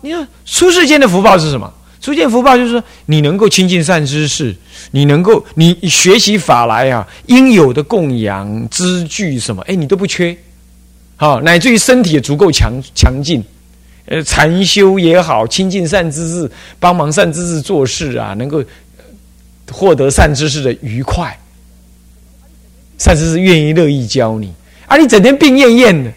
你说出世间的福报是什么？出世福报就是说，你能够亲近善知识，你能够你学习法来啊，应有的供养资具什么，哎，你都不缺，好，乃至于身体也足够强强劲，呃，禅修也好，亲近善知识，帮忙善知识做事啊，能够获得善知识的愉快，善知识愿意乐意教你，啊，你整天病恹恹的。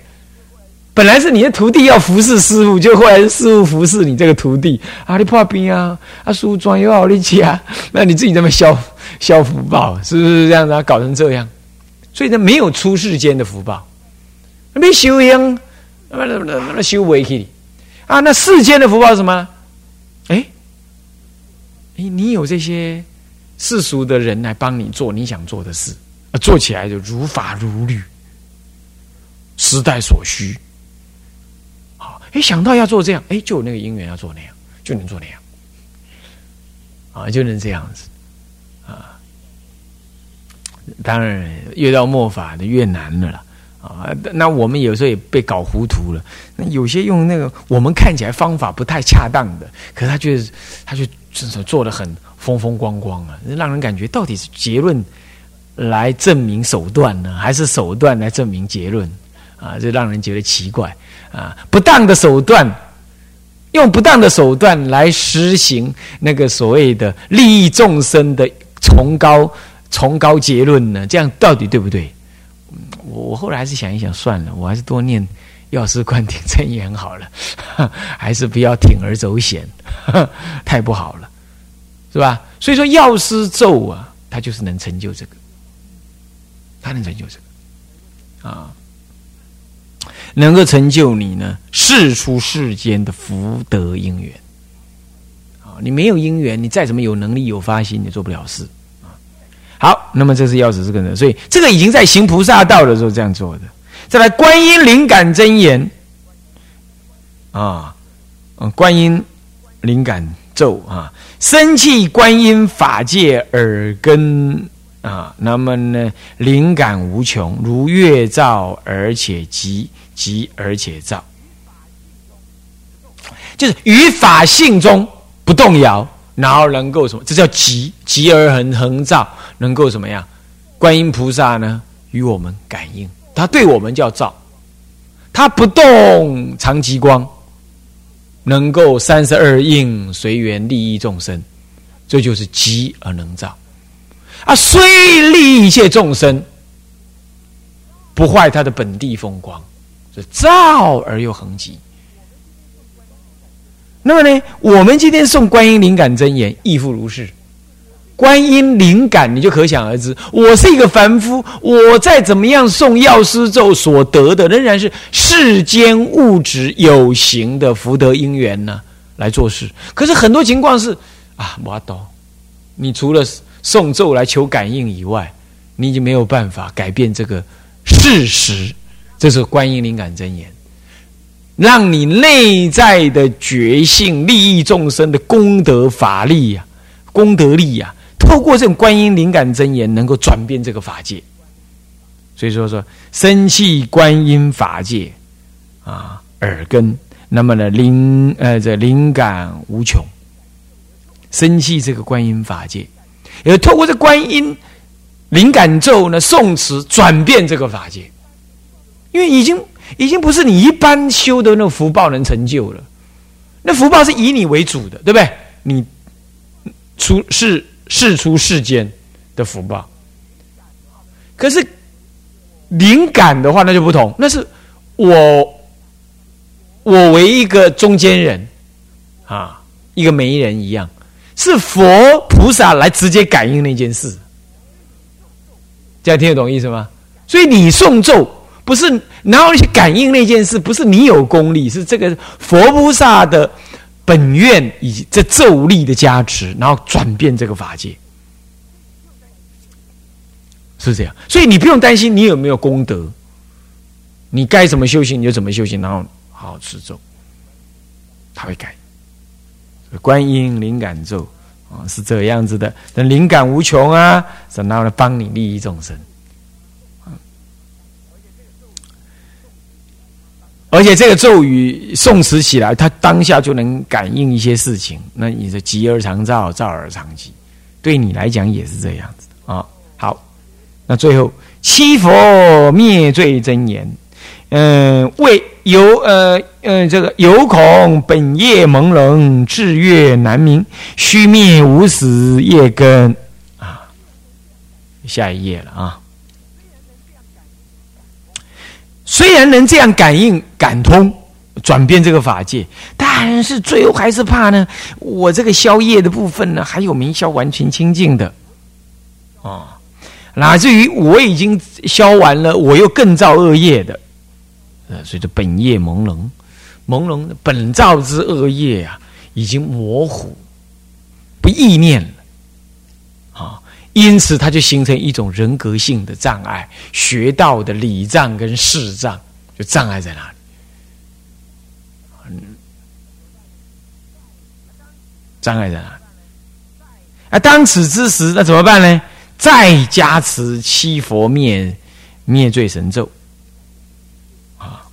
本来是你的徒弟要服侍师傅，就后来是师傅服侍你这个徒弟啊！你破病啊，啊，书庄又好力气啊，那你自己这么消消福报，是不是这样子啊？搞成这样，所以呢，没有出世间的福报，没修养，那那那那修为去啊？那世间的福报是什么？哎哎，你有这些世俗的人来帮你做你想做的事啊，做起来就如法如律，时代所需。哎，想到要做这样，哎，就有那个因缘要做那样，就能做那样，啊，就能这样子，啊，当然越到末法的越难了啦，啊，那我们有时候也被搞糊涂了。那有些用那个我们看起来方法不太恰当的，可是他却他就就是做的很风风光光啊，让人感觉到底是结论来证明手段呢，还是手段来证明结论？啊，就让人觉得奇怪。啊，不当的手段，用不当的手段来实行那个所谓的利益众生的崇高崇高结论呢？这样到底对不对？我我后来还是想一想，算了，我还是多念药师观顶真言好了，还是不要铤而走险，太不好了，是吧？所以说药师咒啊，它就是能成就这个，它能成就这个啊。能够成就你呢？世出世间的福德因缘啊！你没有因缘，你再怎么有能力有发心，你做不了事。好，那么这是要指这个人，所以这个已经在行菩萨道的时候这样做的。再来，观音灵感真言啊，嗯，观音灵感咒啊，生气观音法界耳根啊，那么呢，灵感无穷，如月照，而且极。急而且躁，就是于法性中不动摇，然后能够什么？这叫急，急而恒恒照，能够什么样？观音菩萨呢，与我们感应，他对我们叫照，他不动常极光，能够三十二应随缘利益众生，这就是急而能照啊！虽利益一切众生，不坏他的本地风光。是造而又恒极。那么呢，我们今天送观音灵感真言，亦复如是。观音灵感，你就可想而知。我是一个凡夫，我再怎么样送药师咒所得的，仍然是世间物质有形的福德因缘呢，来做事。可是很多情况是啊，我懂。你除了送咒来求感应以外，你已经没有办法改变这个事实。这是观音灵感真言，让你内在的觉性、利益众生的功德法力呀、功德力呀，透过这种观音灵感真言，能够转变这个法界。所以说说生气观音法界啊，耳根，那么呢灵呃这灵感无穷，生气这个观音法界，也透过这观音灵感咒呢诵词，转变这个法界。因为已经已经不是你一般修的那福报能成就了，那福报是以你为主的，对不对？你出世世出世间的福报，可是灵感的话那就不同，那是我我为一个中间人啊，一个媒人一样，是佛菩萨来直接感应那件事，这样听得懂意思吗？所以你诵咒。不是，然后去感应那件事，不是你有功力，是这个佛菩萨的本愿以及这咒力的加持，然后转变这个法界，是这样。所以你不用担心你有没有功德，你该怎么修行你就怎么修行，然后好好持咒，他会改。观音灵感咒啊，是这样子的，那灵感无穷啊，然后呢帮你利益众生。而且这个咒语诵持起来，他当下就能感应一些事情。那你的吉而常照，照而常吉，对你来讲也是这样子啊。好，那最后七佛灭罪真言，嗯，为有呃嗯这个有恐本业朦胧，智月难明，须灭无始业根啊。下一页了啊。虽然能这样感应、感通、转变这个法界，但是最后还是怕呢。我这个消业的部分呢，还有没消完全清净的啊？乃至于我已经消完了，我又更造恶业的，呃，所以说本业朦胧，朦胧本造之恶业啊，已经模糊，不意念了。因此，它就形成一种人格性的障碍，学道的礼障跟事障就障碍在哪里？障碍在哪里？啊，当此之时，那怎么办呢？再加持七佛灭灭罪神咒啊，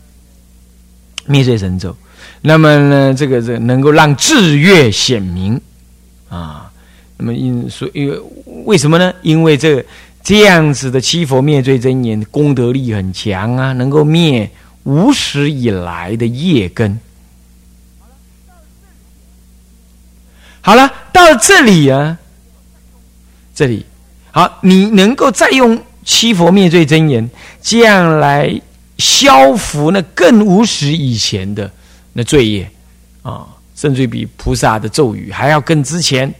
灭罪神咒。那么呢，这个这能够让智月显明啊。那么因所因为什么呢？因为这这样子的七佛灭罪真言功德力很强啊，能够灭无始以来的业根。好了，到这里啊，这里好，你能够再用七佛灭罪真言这样来消除那更无始以前的那罪业啊，甚至比菩萨的咒语还要更之前。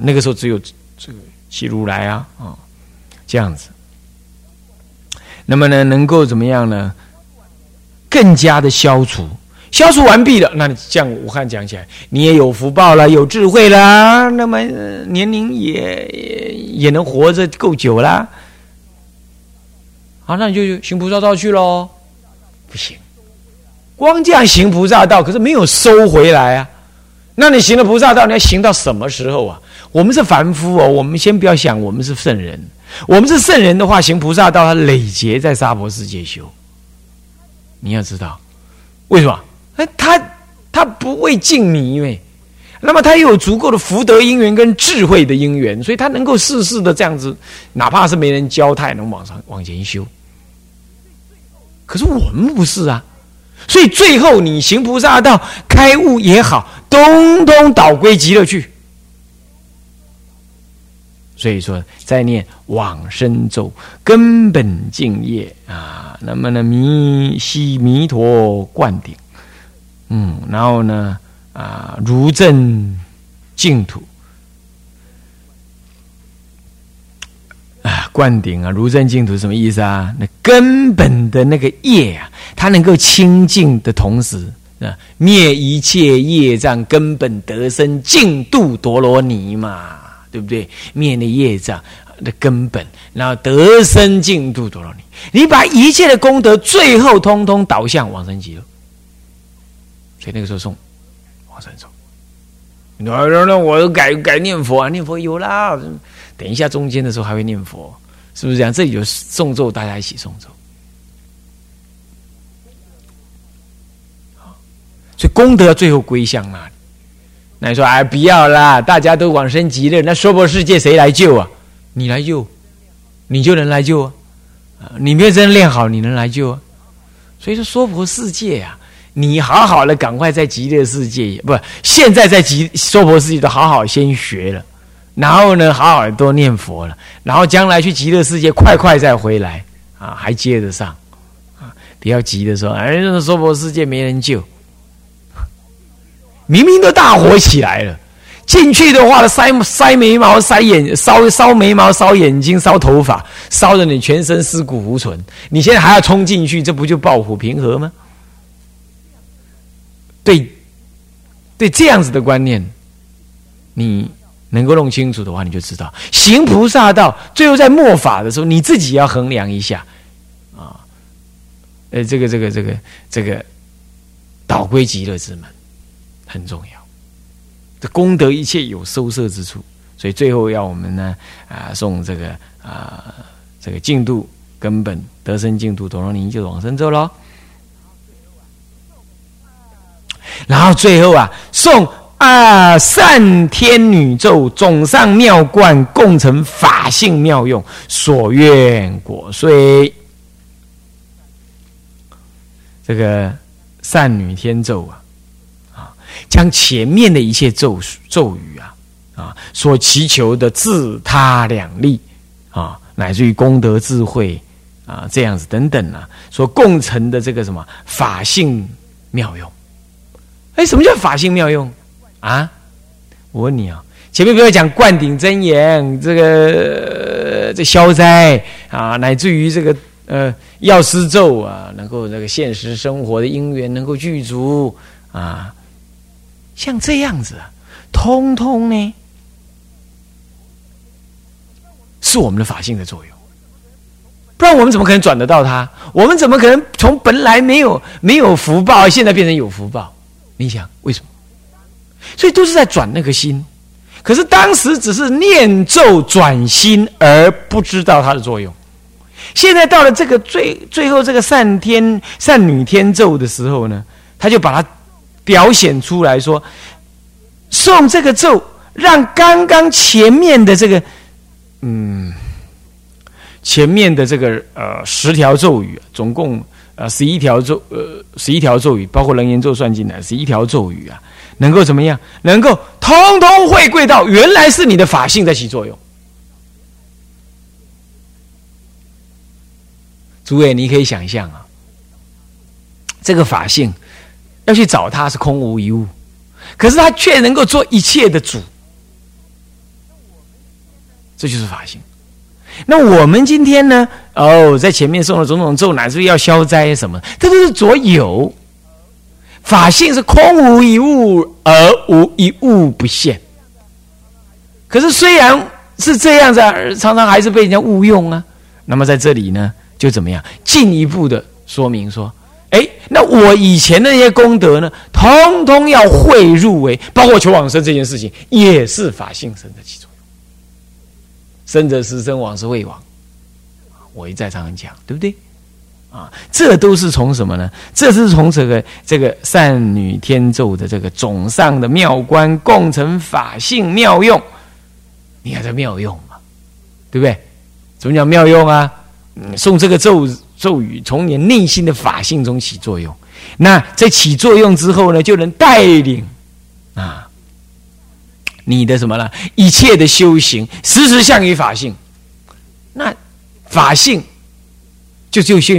那个时候只有这个七如来啊啊这样子，那么呢能够怎么样呢？更加的消除，消除完毕了，那你像武汉讲起来，你也有福报了，有智慧啦，那么年龄也也能活着够久啦。好，那你就行菩萨道去喽。不行，光这样行菩萨道，可是没有收回来啊。那你行了菩萨道，你要行到什么时候啊？我们是凡夫哦，我们先不要想我们是圣人。我们是圣人的话，行菩萨道，他累劫在娑婆世界修。你要知道，为什么？哎，他他不会敬你，因为那么他又有足够的福德因缘跟智慧的因缘，所以他能够世世的这样子，哪怕是没人教，他也能往上往前修。可是我们不是啊，所以最后你行菩萨道开悟也好，通通倒归极乐去。所以说，在念往生咒，根本净业啊。那么呢，弥西弥陀灌顶，嗯，然后呢，啊，如正净土啊，灌顶啊，如正净土什么意思啊？那根本的那个业啊，它能够清净的同时啊，灭一切业障，根本得生净度陀罗尼嘛。对不对？灭的业障的根本，然后得生净土多罗尼。你把一切的功德，最后通通导向往生极乐。所以那个时候送往生咒。那那那我改改念佛啊，念佛有啦。等一下中间的时候还会念佛，是不是这样？这里有送咒，大家一起送咒。所以功德最后归向那里。那你说哎，不要啦！大家都往生极乐，那娑婆世界谁来救啊？你来救，你就能来救啊！你没有真练好，你能来救啊？所以说娑婆世界啊，你好好的赶快在极乐世界，不，现在在极娑婆世界都好好先学了，然后呢，好好的多念佛了，然后将来去极乐世界快快再回来啊，还接得上啊！不要急的说，哎，这娑婆世界没人救。明明都大火起来了，进去的话，塞塞眉毛、塞眼、烧烧眉毛、烧眼睛、烧头发，烧的你全身尸骨无存。你现在还要冲进去，这不就暴虎平和吗？对，对，这样子的观念，你能够弄清楚的话，你就知道行菩萨道，最后在末法的时候，你自己要衡量一下啊。呃，这个，这个，这个，这个，导归极乐之门。很重要，这功德一切有收摄之处，所以最后要我们呢啊送这个啊这个净度根本得生净度陀罗尼就往生咒喽。然后最后啊，送啊善天女咒，总上妙观，共成法性妙用，所愿果遂。这个善女天咒，啊，将前面的一切咒咒语啊，啊，所祈求的自他两利啊，乃至于功德智慧啊，这样子等等啊，所共成的这个什么法性妙用。哎，什么叫法性妙用啊？我问你啊，前面不要讲灌顶真言，这个这消灾啊，乃至于这个呃药师咒啊，能够这个现实生活的因缘能够具足啊，像这样子，通通呢是我们的法性的作用，不然我们怎么可能转得到它？我们怎么可能从本来没有没有福报，现在变成有福报？你想为什么？所以都是在转那个心，可是当时只是念咒转心，而不知道它的作用。现在到了这个最最后这个善天善女天咒的时候呢，他就把它表显出来说，送这个咒，让刚刚前面的这个嗯，前面的这个呃十条咒语，总共。呃，十一条咒，呃，十一条咒语，包括人言咒算进来，十一条咒语啊，能够怎么样？能够通通回归到原来是你的法性在起作用。诸位，你可以想象啊，这个法性要去找他是空无一物，可是他却能够做一切的主，这就是法性。那我们今天呢？哦，在前面送了种种咒，乃至于要消灾什么，这都是左有。法性是空无一物，而无一物不现。可是虽然是这样子，常常还是被人家误用啊。那么在这里呢，就怎么样？进一步的说明说，哎，那我以前的那些功德呢，通通要汇入为，包括求往生这件事情，也是法性生的其中。生者是，生往是未往。我一再常常讲，对不对？啊，这都是从什么呢？这是从这个这个善女天咒的这个总上的妙观共成法性妙用。你看这妙用嘛，对不对？怎么讲妙用啊？嗯，送这个咒咒语，从你内心的法性中起作用。那在起作用之后呢，就能带领啊。你的什么呢？一切的修行，时时向于法性。那法性，就就就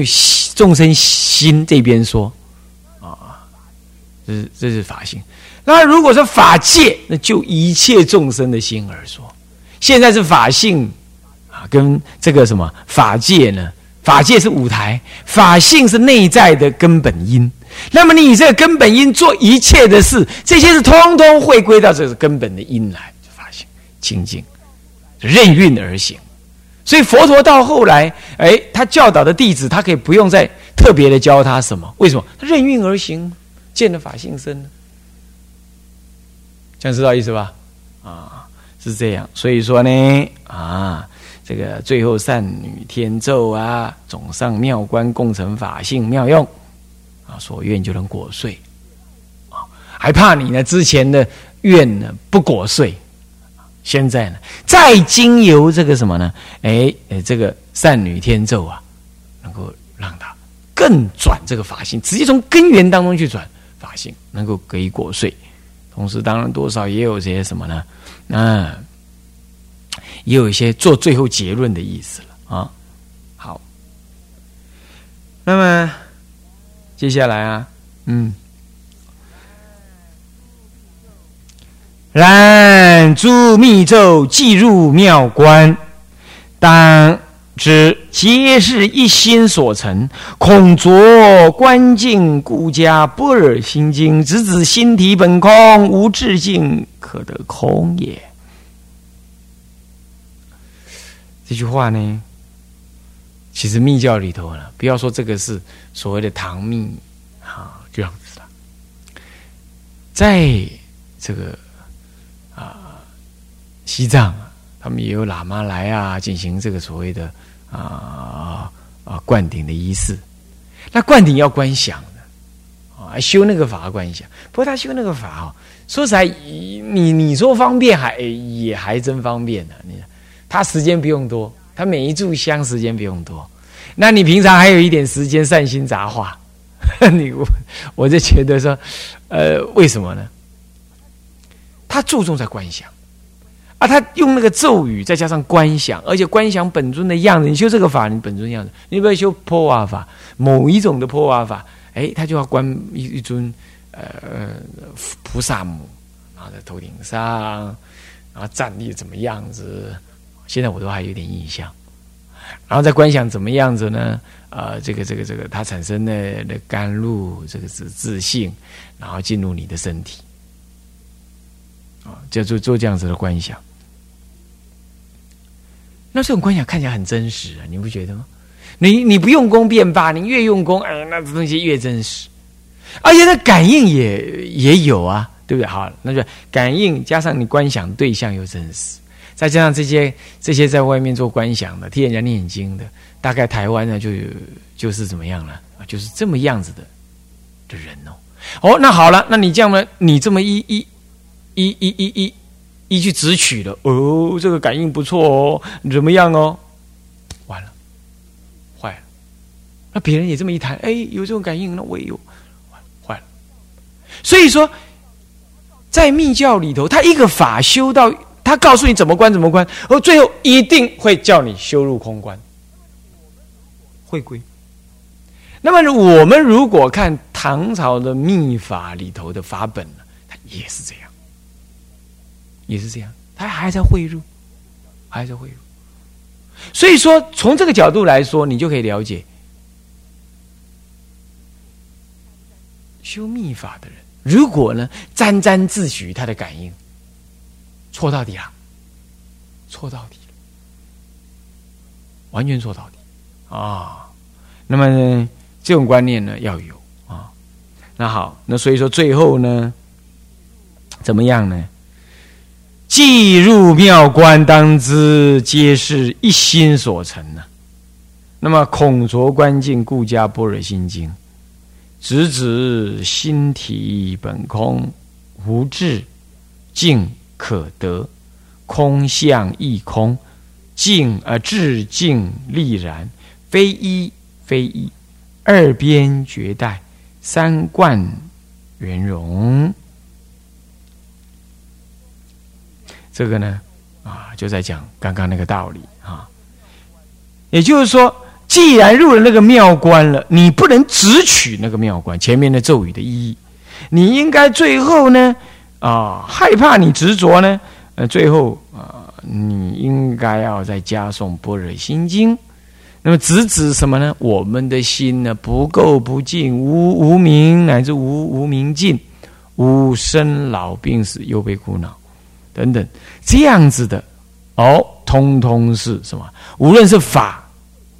众生心这边说啊，这是这是法性。那如果说法界，那就一切众生的心而说。现在是法性啊，跟这个什么法界呢？法界是舞台，法性是内在的根本因。那么你以这个根本因做一切的事，这些是通通会归到这个根本的因来，就发现清净，任运而行。所以佛陀到后来，哎，他教导的弟子，他可以不用再特别的教他什么？为什么？他任运而行，见了法性身。这样知道意思吧？啊，是这样。所以说呢，啊，这个最后善女天咒啊，总上妙观共成法性妙用。啊，所愿就能果遂，啊，还怕你呢？之前的愿呢不果遂，现在呢，再经由这个什么呢？哎，哎，这个善女天咒啊，能够让他更转这个法性，直接从根源当中去转法性，能够可以果遂。同时，当然多少也有些什么呢？那也有一些做最后结论的意思了啊。好，那么。接下来啊，嗯，然诸密咒既入妙观，当知皆是一心所成，恐着观境故家般若心经，直指心体本空，无至境可得空也。这句话呢？其实密教里头呢，不要说这个是所谓的唐密啊这样子的，在这个啊西藏，他们也有喇嘛来啊进行这个所谓的啊啊灌顶的仪式。那灌顶要观想的啊，修那个法观想。不过他修那个法哦，说实在，你你说方便还也还真方便呢。你他时间不用多，他每一炷香时间不用多。那你平常还有一点时间善心杂话，你我我就觉得说，呃，为什么呢？他注重在观想。啊，他用那个咒语，再加上观想，而且观想本尊的样子。你修这个法，你本尊样子。你不要修破瓦法，某一种的破瓦法，哎，他就要观一一尊呃菩萨母，然后在头顶上，然后站立怎么样子？现在我都还有点印象。然后再观想怎么样子呢？呃，这个这个这个，它产生的的甘露，这个是自信，然后进入你的身体。啊，就做做这样子的观想，那这种观想看起来很真实啊，你不觉得吗？你你不用功便罢，你越用功，哎，那这东西越真实，而且那感应也也有啊，对不对？好，那就感应加上你观想对象又真实，再加上这些这些在外面做观想的、替人家念经的，大概台湾呢就就是怎么样了啊？就是这么样子的的人哦。哦，那好了，那你这样呢？你这么一一。一一一一一去直取了哦，这个感应不错哦，怎么样哦？完了，坏了。那别人也这么一谈，哎，有这种感应，那我也有，坏了。所以说，在密教里头，他一个法修到，他告诉你怎么关怎么关，而最后一定会叫你修入空关，会归。那么我们如果看唐朝的秘法里头的法本呢，它也是这样。也是这样，它还在汇入，还在汇入。所以说，从这个角度来说，你就可以了解，修密法的人，如果呢沾沾自喜他的感应，错到底了，错到底了，完全错到底啊！那么，这种观念呢要有啊。那好，那所以说最后呢，怎么样呢？既入庙观，当知皆是一心所成呢。那么孔卓观境，故加般若心经，直指心体本空，无智境可得，空相亦空，静而至静立然，非一非一，二边绝代，三观圆融。这个呢，啊，就在讲刚刚那个道理啊。也就是说，既然入了那个庙观了，你不能只取那个庙观前面的咒语的意义，你应该最后呢，啊，害怕你执着呢，呃，最后啊，你应该要再加诵《般若心经》。那么直指什么呢？我们的心呢，不垢不净，无无明乃至无无明尽，无生老病死，忧悲苦恼。等等，这样子的哦，通通是什么？无论是法，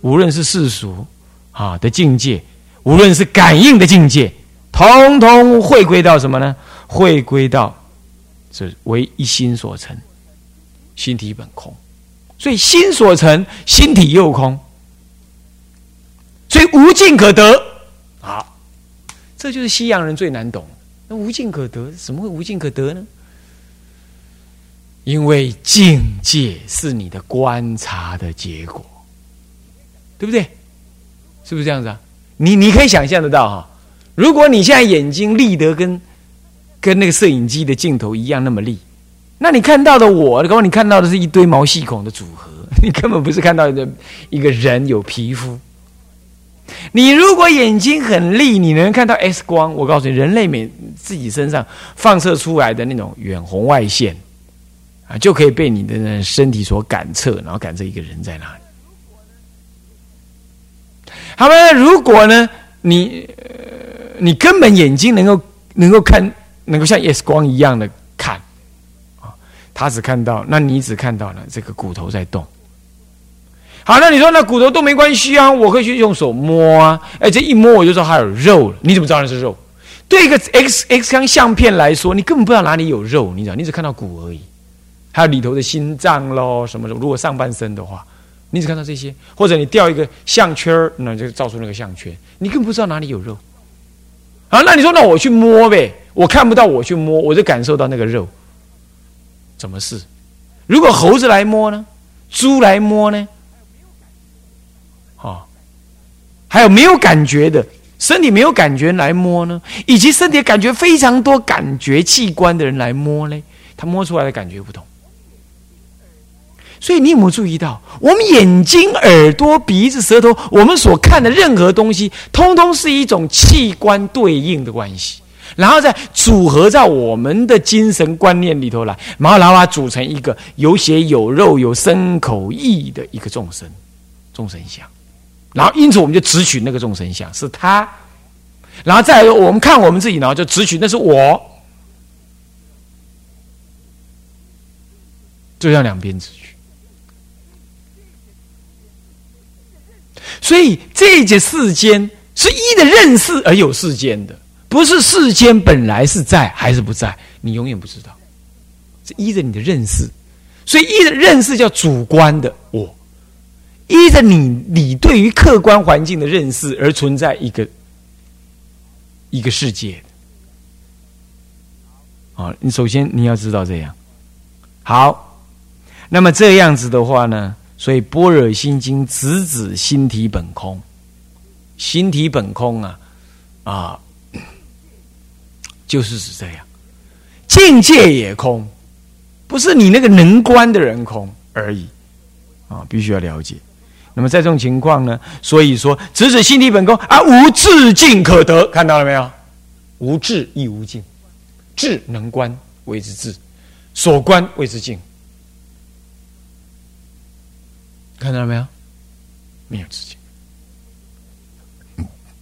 无论是世俗啊的境界，无论是感应的境界，通通会归到什么呢？会归到这为一心所成，心体本空，所以心所成，心体又空，所以无尽可得。好，这就是西洋人最难懂。那无尽可得，怎么会无尽可得呢？因为境界是你的观察的结果，对不对？是不是这样子啊？你你可以想象得到哈，如果你现在眼睛立得跟跟那个摄影机的镜头一样那么立，那你看到的我，刚刚你看到的是一堆毛细孔的组合，你根本不是看到的一个人有皮肤。你如果眼睛很利，你能看到 X 光。我告诉你，人类每自己身上放射出来的那种远红外线。啊，就可以被你的身体所感测，然后感测一个人在哪里。好了，如果呢，你你根本眼睛能够能够看，能够像 X 光一样的看啊，他只看到，那你只看到了这个骨头在动。好，那你说那骨头动没关系啊，我可以去用手摸啊，哎，这一摸我就知道它有肉了。你怎么知道那是肉？对一个 X X 光相片来说，你根本不知道哪里有肉，你知道，你只看到骨而已。还有里头的心脏喽，什么的。如果上半身的话，你只看到这些，或者你掉一个项圈儿，那就照出那个项圈，你根本不知道哪里有肉。啊，那你说那我去摸呗？我看不到，我去摸，我就感受到那个肉。怎么是？如果猴子来摸呢？猪来摸呢？哦，还有没有感觉的身体没有感觉来摸呢？以及身体感觉非常多感觉器官的人来摸呢？他摸出来的感觉不同。所以你有没有注意到，我们眼睛、耳朵、鼻子、舌头，我们所看的任何东西，通通是一种器官对应的关系，然后再组合在我们的精神观念里头来，然后然后组成一个有血有肉、有身口意的一个众生，众生相。然后因此我们就只取那个众生相是他，然后再我们看我们自己，然后就只取那是我，就像两边只取。所以，这一节世间是依的认识而有世间的，不是世间本来是在还是不在，你永远不知道。是依着你的认识，所以依着认识叫主观的我，依着你你对于客观环境的认识而存在一个一个世界。好，你首先你要知道这样。好，那么这样子的话呢？所以《般若心经》直指心体本空，心体本空啊，啊，就是指这样，境界也空，不是你那个能观的人空而已啊，必须要了解。那么在这种情况呢，所以说直指心体本空啊，无自境可得，看到了没有？无智亦无境，智能观谓之智，所观谓之境。看到了没有？没有自境。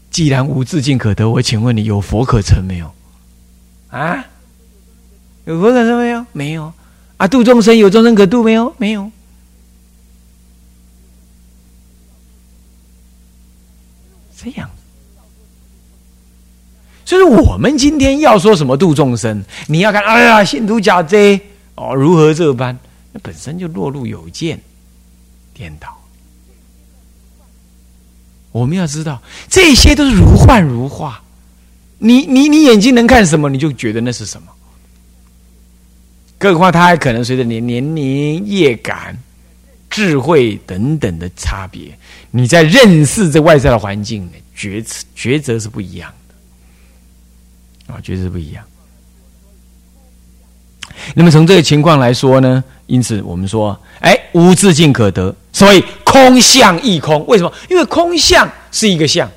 既然无自境可得，我请问你有佛可成没有？啊？有佛可成没有？没有。啊，度众生有众生可度没有？没有。这样。所以我们今天要说什么度众生，你要看，哎呀，信徒假贼哦，如何这般？那本身就落入有见。颠倒，我们要知道，这些都是如幻如化。你你你眼睛能看什么，你就觉得那是什么。更何况，它还可能随着你年龄、业感、智慧等等的差别，你在认识这外在的环境，抉择抉择是不一样的。啊，抉择不一样。那么从这个情况来说呢，因此我们说，哎，无自境可得。所以空相亦空，为什么？因为空相是一个相，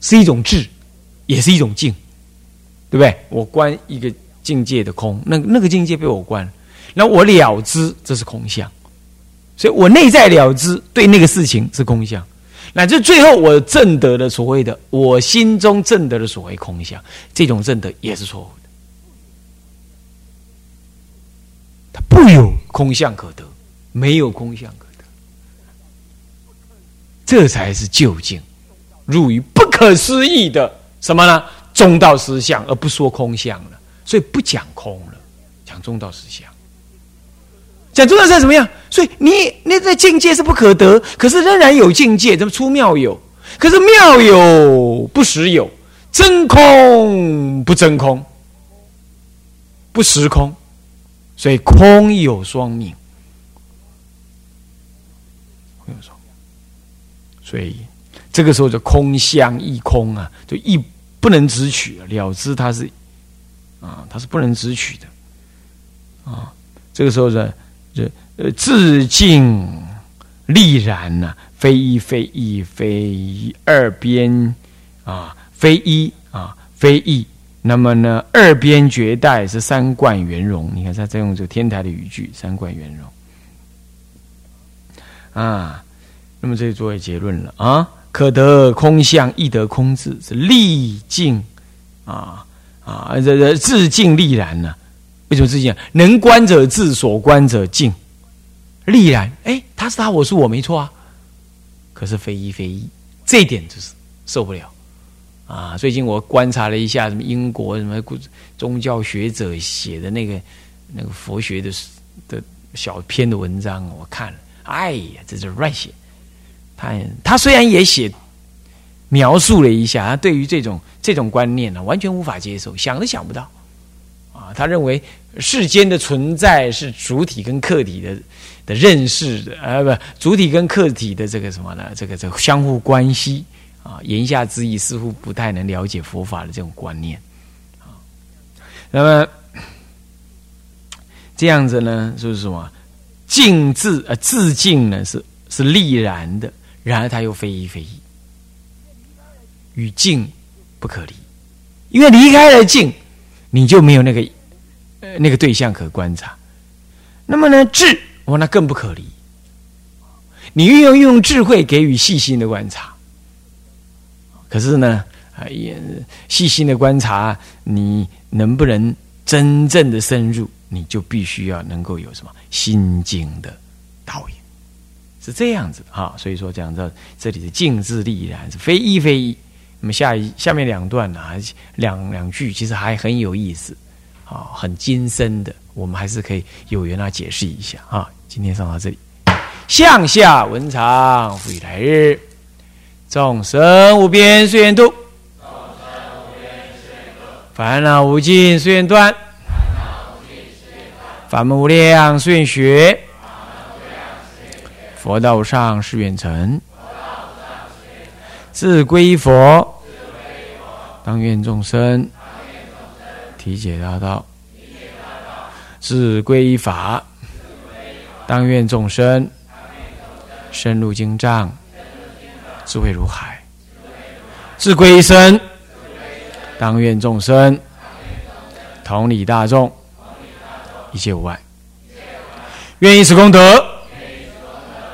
是一种智，也是一种境，对不对？我观一个境界的空，那那个境界被我观，那我了知这是空相，所以我内在了知对那个事情是空相，乃至最后我证得的所谓的我心中证得的所谓空相，这种证得也是错误的，它不有空相可得，没有空相可得。这才是究竟，入于不可思议的什么呢？中道实相，而不说空相了。所以不讲空了，讲中道实相。讲中道是怎么样？所以你那在境界是不可得，可是仍然有境界，怎么出妙有？可是妙有不实有，真空不真空，不实空，所以空有双命。所以，这个时候就空相一空啊，就一不能直取了之，它是啊，它是不能直取的啊。这个时候呢，这呃自尽力然呐，非一非一非一二边啊，非一啊非一。那么呢，二边绝代是三观圆融。你看他在用这个天台的语句，三观圆融啊。那么这就作为结论了啊！可得空相，亦得空智，是历尽啊啊！这这自尽力然呢？为什么自尽？能观者智，所观者静，力然。哎，他是他，我是我，没错啊。可是非一非一，这一点就是受不了啊！最近我观察了一下，什么英国什么宗教学者写的那个那个佛学的的小篇的文章，我看了，哎呀，这是乱写。他他虽然也写描述了一下，他对于这种这种观念呢，完全无法接受，想都想不到啊！他认为世间的存在是主体跟客体的的认识的，啊，不，主体跟客体的这个什么呢？这个这个相互关系啊，言下之意似乎不太能了解佛法的这种观念啊。那么这样子呢，就是什么？静自呃自静呢，是是立然的，然而它又非一非一。与静不可离，因为离开了静，你就没有那个呃那个对象可观察。那么呢，智我，那更不可离。你运用运用智慧给予细心的观察，可是呢，啊也细心的观察，你能不能真正的深入，你就必须要能够有什么心经的导引，是这样子哈。所以说讲到这里的静智立然是非一非一。那么下一下面两段呢，两两句其实还很有意思，啊，很精深的，我们还是可以有缘来解释一下啊。今天上到这里，向下文长，复以来日，众生无边誓愿度，烦恼无尽誓愿断，法门无量誓愿学，佛道上誓愿成，自归佛。当愿众生。体解大道，自归法；当愿众生。深入经藏，智慧如海；自归身；当愿众生。同理大众，一切无碍。愿以此功德，